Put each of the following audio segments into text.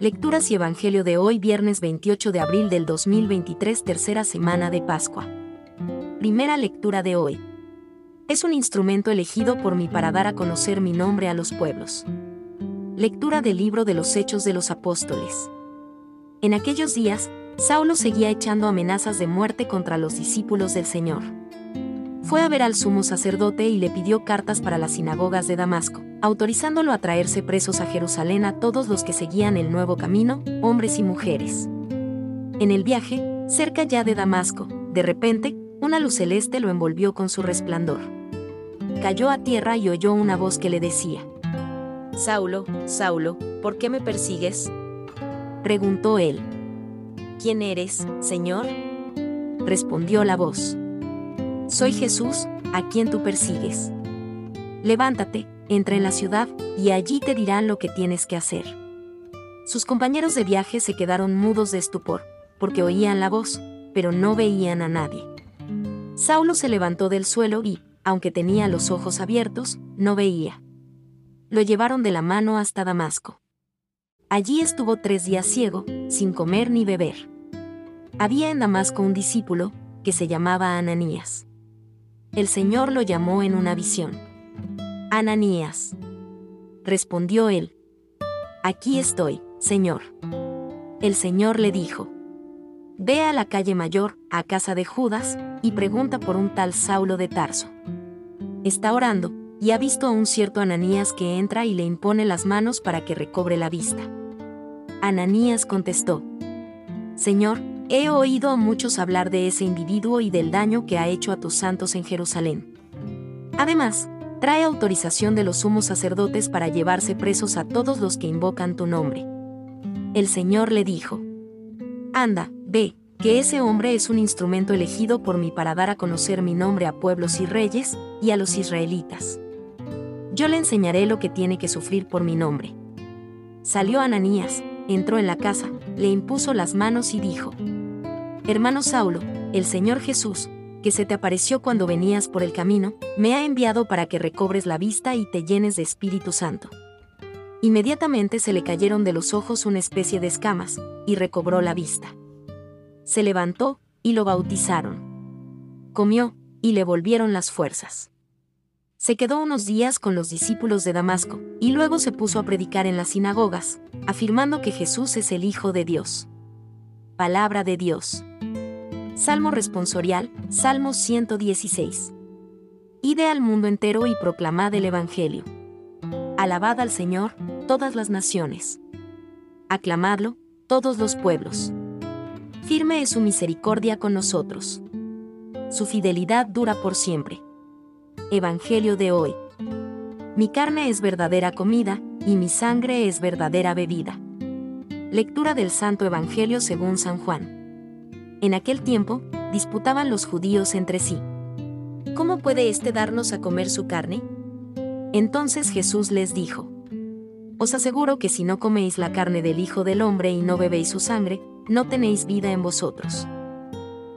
Lecturas y Evangelio de hoy viernes 28 de abril del 2023 tercera semana de Pascua. Primera lectura de hoy. Es un instrumento elegido por mí para dar a conocer mi nombre a los pueblos. Lectura del libro de los Hechos de los Apóstoles. En aquellos días, Saulo seguía echando amenazas de muerte contra los discípulos del Señor fue a ver al sumo sacerdote y le pidió cartas para las sinagogas de Damasco, autorizándolo a traerse presos a Jerusalén a todos los que seguían el nuevo camino, hombres y mujeres. En el viaje, cerca ya de Damasco, de repente, una luz celeste lo envolvió con su resplandor. Cayó a tierra y oyó una voz que le decía, Saulo, Saulo, ¿por qué me persigues? Preguntó él. ¿Quién eres, Señor? Respondió la voz. Soy Jesús, a quien tú persigues. Levántate, entra en la ciudad, y allí te dirán lo que tienes que hacer. Sus compañeros de viaje se quedaron mudos de estupor, porque oían la voz, pero no veían a nadie. Saulo se levantó del suelo y, aunque tenía los ojos abiertos, no veía. Lo llevaron de la mano hasta Damasco. Allí estuvo tres días ciego, sin comer ni beber. Había en Damasco un discípulo, que se llamaba Ananías el Señor lo llamó en una visión. Ananías. Respondió él. Aquí estoy, Señor. El Señor le dijo. Ve a la calle mayor, a casa de Judas, y pregunta por un tal Saulo de Tarso. Está orando, y ha visto a un cierto Ananías que entra y le impone las manos para que recobre la vista. Ananías contestó. Señor, He oído a muchos hablar de ese individuo y del daño que ha hecho a tus santos en Jerusalén. Además, trae autorización de los sumos sacerdotes para llevarse presos a todos los que invocan tu nombre. El Señor le dijo, Anda, ve, que ese hombre es un instrumento elegido por mí para dar a conocer mi nombre a pueblos y reyes, y a los israelitas. Yo le enseñaré lo que tiene que sufrir por mi nombre. Salió Ananías, entró en la casa, le impuso las manos y dijo, Hermano Saulo, el Señor Jesús, que se te apareció cuando venías por el camino, me ha enviado para que recobres la vista y te llenes de Espíritu Santo. Inmediatamente se le cayeron de los ojos una especie de escamas, y recobró la vista. Se levantó, y lo bautizaron. Comió, y le volvieron las fuerzas. Se quedó unos días con los discípulos de Damasco, y luego se puso a predicar en las sinagogas, afirmando que Jesús es el Hijo de Dios. Palabra de Dios. Salmo responsorial, Salmo 116. Ide al mundo entero y proclamad el Evangelio. Alabad al Señor, todas las naciones. Aclamadlo, todos los pueblos. Firme es su misericordia con nosotros. Su fidelidad dura por siempre. Evangelio de hoy. Mi carne es verdadera comida, y mi sangre es verdadera bebida. Lectura del Santo Evangelio según San Juan. En aquel tiempo, disputaban los judíos entre sí. ¿Cómo puede éste darnos a comer su carne? Entonces Jesús les dijo, Os aseguro que si no coméis la carne del Hijo del Hombre y no bebéis su sangre, no tenéis vida en vosotros.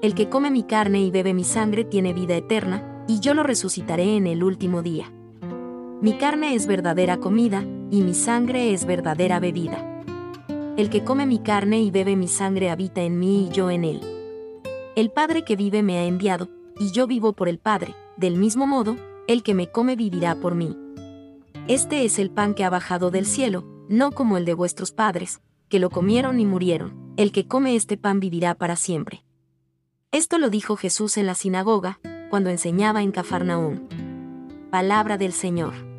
El que come mi carne y bebe mi sangre tiene vida eterna, y yo lo resucitaré en el último día. Mi carne es verdadera comida, y mi sangre es verdadera bebida. El que come mi carne y bebe mi sangre habita en mí y yo en él. El Padre que vive me ha enviado, y yo vivo por el Padre, del mismo modo, el que me come vivirá por mí. Este es el pan que ha bajado del cielo, no como el de vuestros padres, que lo comieron y murieron, el que come este pan vivirá para siempre. Esto lo dijo Jesús en la sinagoga, cuando enseñaba en Cafarnaúm. Palabra del Señor.